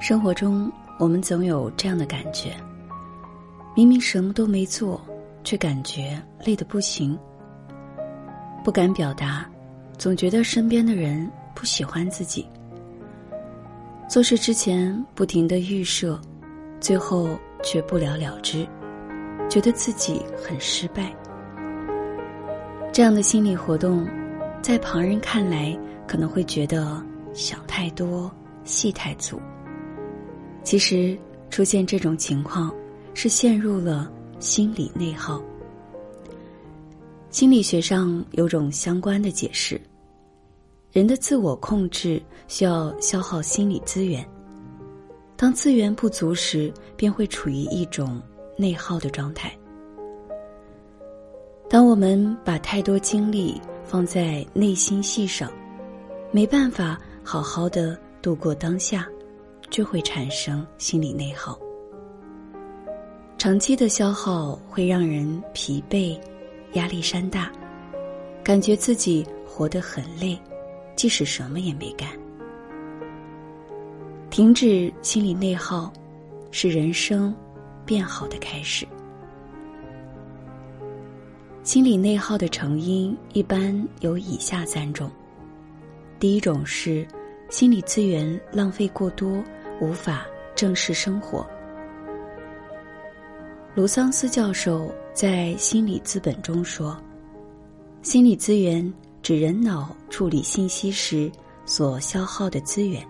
生活中，我们总有这样的感觉：明明什么都没做，却感觉累得不行。不敢表达，总觉得身边的人不喜欢自己。做事之前不停的预设，最后却不了了之，觉得自己很失败。这样的心理活动，在旁人看来可能会觉得想太多、戏太足。其实，出现这种情况，是陷入了心理内耗。心理学上有种相关的解释：人的自我控制需要消耗心理资源，当资源不足时，便会处于一种内耗的状态。当我们把太多精力放在内心戏上，没办法好好的度过当下，就会产生心理内耗。长期的消耗会让人疲惫。压力山大，感觉自己活得很累，即使什么也没干。停止心理内耗，是人生变好的开始。心理内耗的成因一般有以下三种：第一种是心理资源浪费过多，无法正视生活。卢桑斯教授在《心理资本》中说：“心理资源指人脑处理信息时所消耗的资源。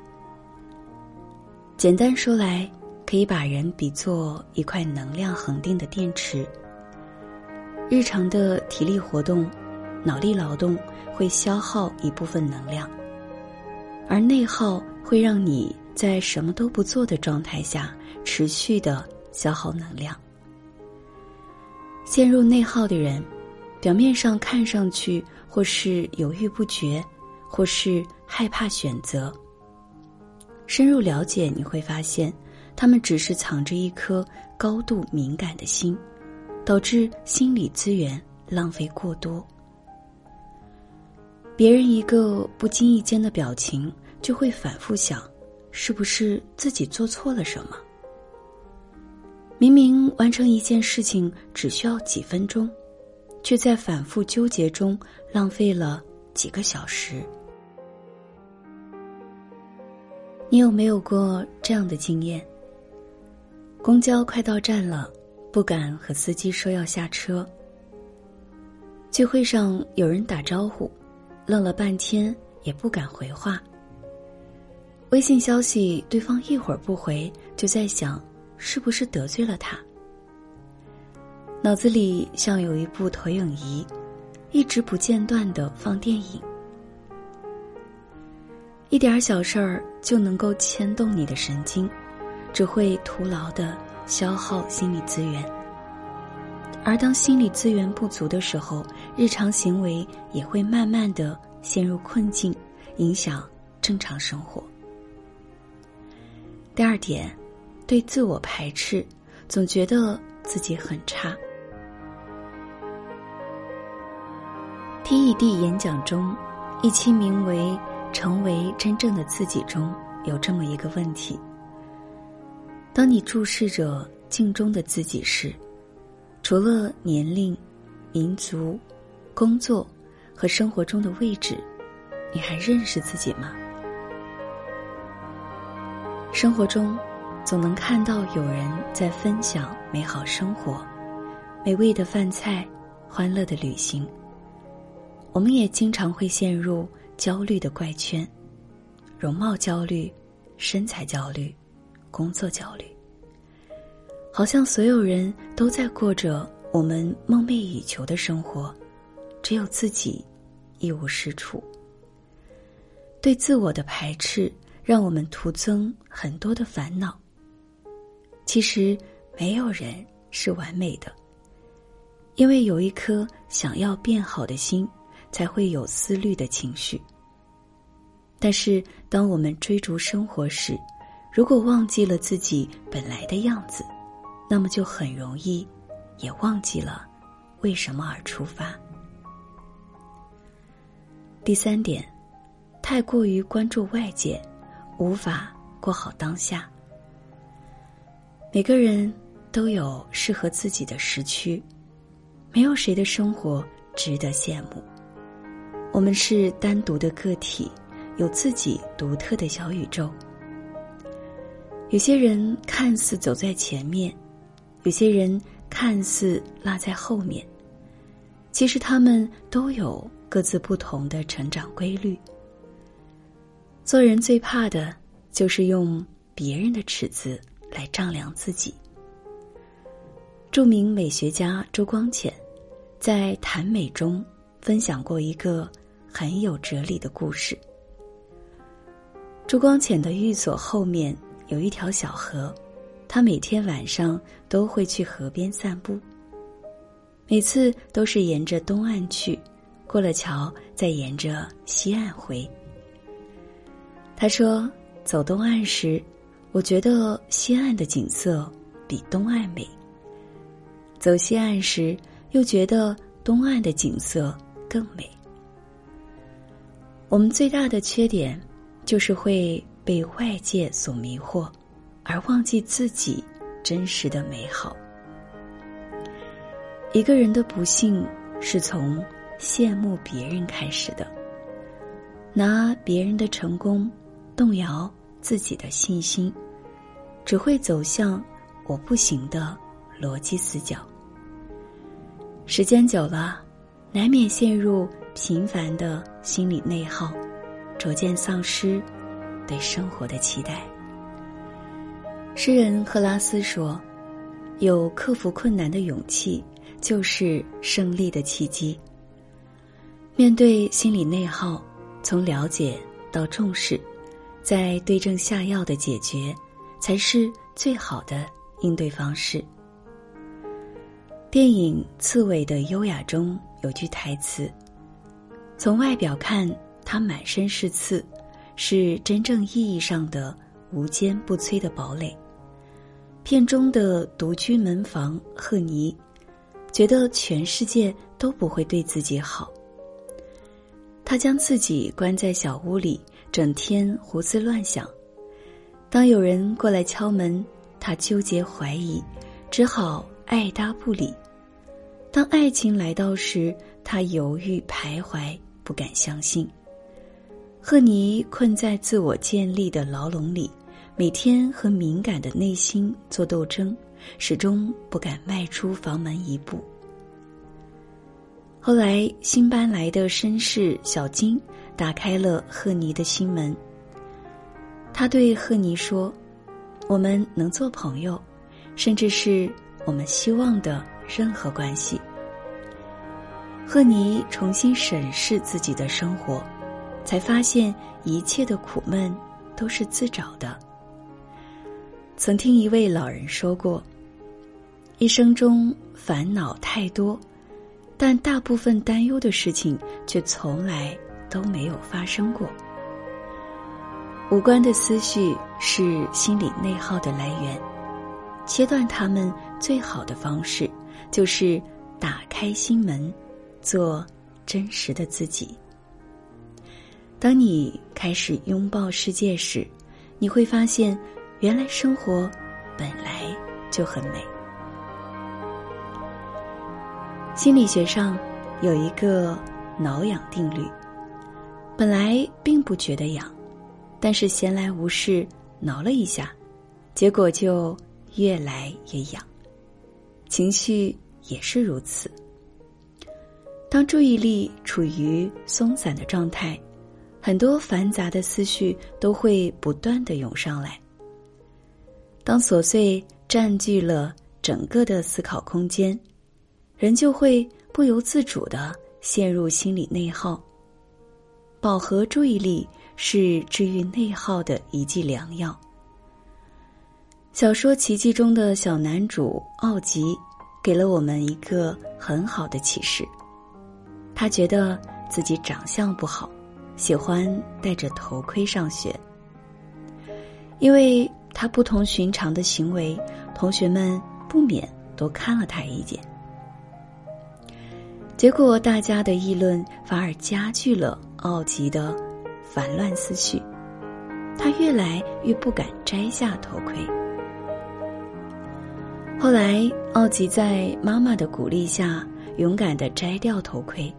简单说来，可以把人比作一块能量恒定的电池。日常的体力活动、脑力劳动会消耗一部分能量，而内耗会让你在什么都不做的状态下持续的消耗能量。”陷入内耗的人，表面上看上去或是犹豫不决，或是害怕选择。深入了解，你会发现，他们只是藏着一颗高度敏感的心，导致心理资源浪费过多。别人一个不经意间的表情，就会反复想，是不是自己做错了什么？明明完成一件事情只需要几分钟，却在反复纠结中浪费了几个小时。你有没有过这样的经验？公交快到站了，不敢和司机说要下车。聚会上有人打招呼，愣了半天也不敢回话。微信消息对方一会儿不回，就在想。是不是得罪了他？脑子里像有一部投影仪，一直不间断的放电影。一点小事儿就能够牵动你的神经，只会徒劳的消耗心理资源。而当心理资源不足的时候，日常行为也会慢慢的陷入困境，影响正常生活。第二点。对自我排斥，总觉得自己很差。TED 演讲中，一期名为《成为真正的自己》中有这么一个问题：当你注视着镜中的自己时，除了年龄、民族、工作和生活中的位置，你还认识自己吗？生活中。总能看到有人在分享美好生活、美味的饭菜、欢乐的旅行。我们也经常会陷入焦虑的怪圈：容貌焦虑、身材焦虑、工作焦虑。好像所有人都在过着我们梦寐以求的生活，只有自己一无是处。对自我的排斥，让我们徒增很多的烦恼。其实没有人是完美的，因为有一颗想要变好的心，才会有思虑的情绪。但是，当我们追逐生活时，如果忘记了自己本来的样子，那么就很容易也忘记了为什么而出发。第三点，太过于关注外界，无法过好当下。每个人都有适合自己的时区，没有谁的生活值得羡慕。我们是单独的个体，有自己独特的小宇宙。有些人看似走在前面，有些人看似落在后面。其实他们都有各自不同的成长规律。做人最怕的就是用别人的尺子来丈量自己。著名美学家周光潜在谈美中分享过一个很有哲理的故事。朱光潜的寓所后面有一条小河，他每天晚上都会去河边散步。每次都是沿着东岸去，过了桥再沿着西岸回。他说：“走东岸时，我觉得西岸的景色比东岸美；走西岸时，又觉得东岸的景色更美。”我们最大的缺点，就是会被外界所迷惑，而忘记自己真实的美好。一个人的不幸是从羡慕别人开始的，拿别人的成功动摇自己的信心，只会走向我不行的逻辑死角。时间久了，难免陷入频繁的心理内耗，逐渐丧失对生活的期待。诗人赫拉斯说：“有克服困难的勇气。”就是胜利的契机。面对心理内耗，从了解到重视，再对症下药的解决，才是最好的应对方式。电影《刺猬的优雅》中有句台词：“从外表看，他满身是刺，是真正意义上的无坚不摧的堡垒。”片中的独居门房赫尼。觉得全世界都不会对自己好。他将自己关在小屋里，整天胡思乱想。当有人过来敲门，他纠结怀疑，只好爱搭不理。当爱情来到时，他犹豫徘徊，不敢相信。赫尼困在自我建立的牢笼里，每天和敏感的内心做斗争。始终不敢迈出房门一步。后来新搬来的绅士小金打开了赫尼的心门。他对赫尼说：“我们能做朋友，甚至是我们希望的任何关系。”赫尼重新审视自己的生活，才发现一切的苦闷都是自找的。曾听一位老人说过。一生中烦恼太多，但大部分担忧的事情却从来都没有发生过。无关的思绪是心理内耗的来源，切断他们最好的方式就是打开心门，做真实的自己。当你开始拥抱世界时，你会发现，原来生活本来就很美。心理学上有一个挠痒定律，本来并不觉得痒，但是闲来无事挠了一下，结果就越来越痒。情绪也是如此。当注意力处于松散的状态，很多繁杂的思绪都会不断的涌上来。当琐碎占据了整个的思考空间。人就会不由自主的陷入心理内耗。饱和注意力是治愈内耗的一剂良药。小说《奇迹》中的小男主奥吉，给了我们一个很好的启示。他觉得自己长相不好，喜欢戴着头盔上学。因为他不同寻常的行为，同学们不免多看了他一眼。结果，大家的议论反而加剧了奥吉的烦乱思绪，他越来越不敢摘下头盔。后来，奥吉在妈妈的鼓励下，勇敢的摘掉头盔，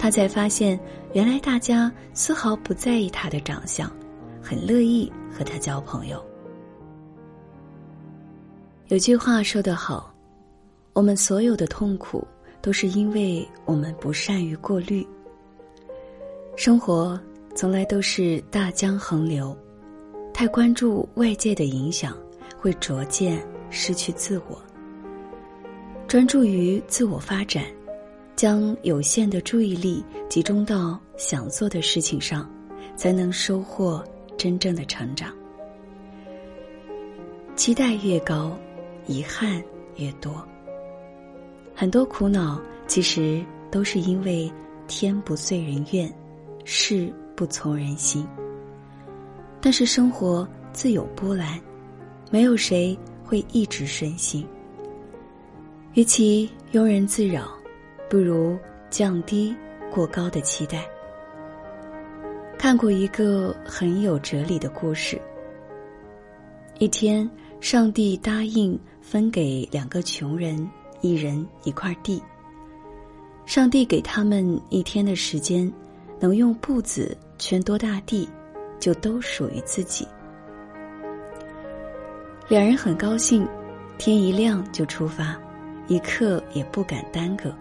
他才发现，原来大家丝毫不在意他的长相，很乐意和他交朋友。有句话说得好，我们所有的痛苦，都是因为我们不善于过滤。生活从来都是大江横流，太关注外界的影响，会逐渐失去自我。专注于自我发展，将有限的注意力集中到想做的事情上，才能收获真正的成长。期待越高。遗憾越多，很多苦恼其实都是因为天不遂人愿，事不从人心。但是生活自有波澜，没有谁会一直顺心。与其庸人自扰，不如降低过高的期待。看过一个很有哲理的故事。一天，上帝答应。分给两个穷人，一人一块地。上帝给他们一天的时间，能用步子圈多大地，就都属于自己。两人很高兴，天一亮就出发，一刻也不敢耽搁。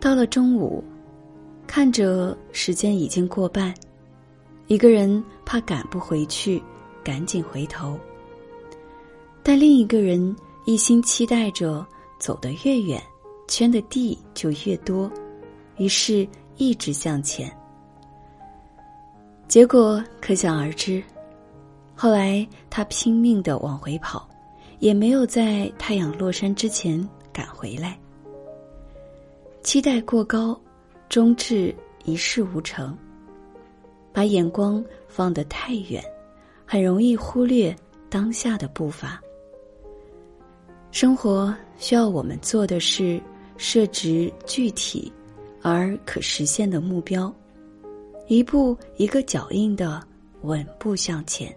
到了中午，看着时间已经过半，一个人怕赶不回去，赶紧回头。但另一个人一心期待着走得越远，圈的地就越多，于是一直向前。结果可想而知。后来他拼命的往回跑，也没有在太阳落山之前赶回来。期待过高，终至一事无成。把眼光放得太远，很容易忽略当下的步伐。生活需要我们做的是设置具体而可实现的目标，一步一个脚印的稳步向前。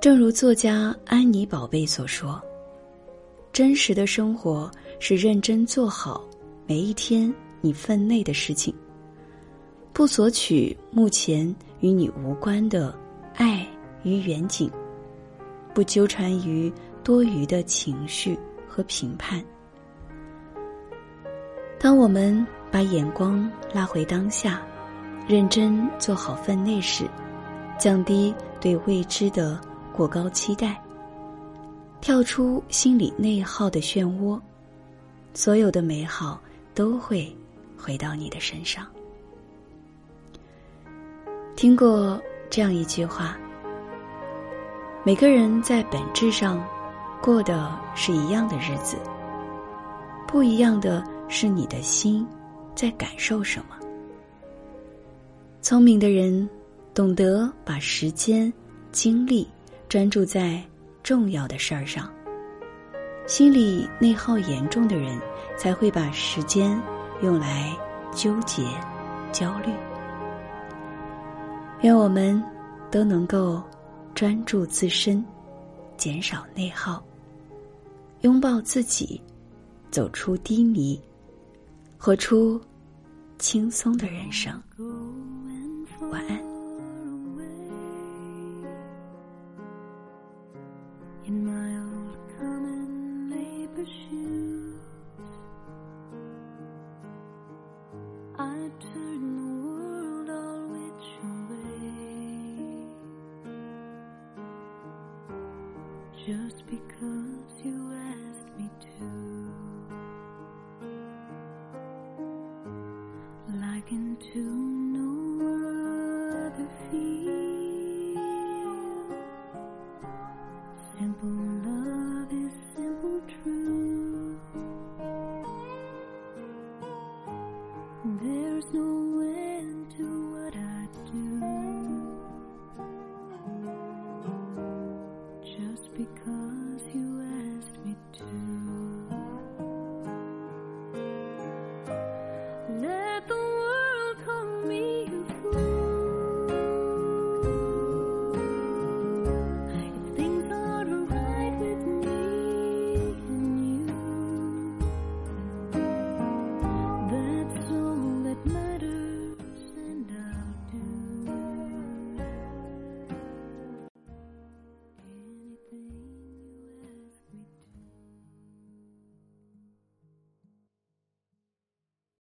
正如作家安妮宝贝所说：“真实的生活是认真做好每一天你分内的事情，不索取目前与你无关的爱与远景，不纠缠于。”多余的情绪和评判。当我们把眼光拉回当下，认真做好分内事，降低对未知的过高期待，跳出心理内耗的漩涡，所有的美好都会回到你的身上。听过这样一句话：每个人在本质上。过的是一样的日子，不一样的是你的心在感受什么。聪明的人懂得把时间、精力专注在重要的事儿上，心理内耗严重的人才会把时间用来纠结、焦虑。愿我们都能够专注自身，减少内耗。拥抱自己，走出低迷，活出轻松的人生。晚安。Into no other feel. Simple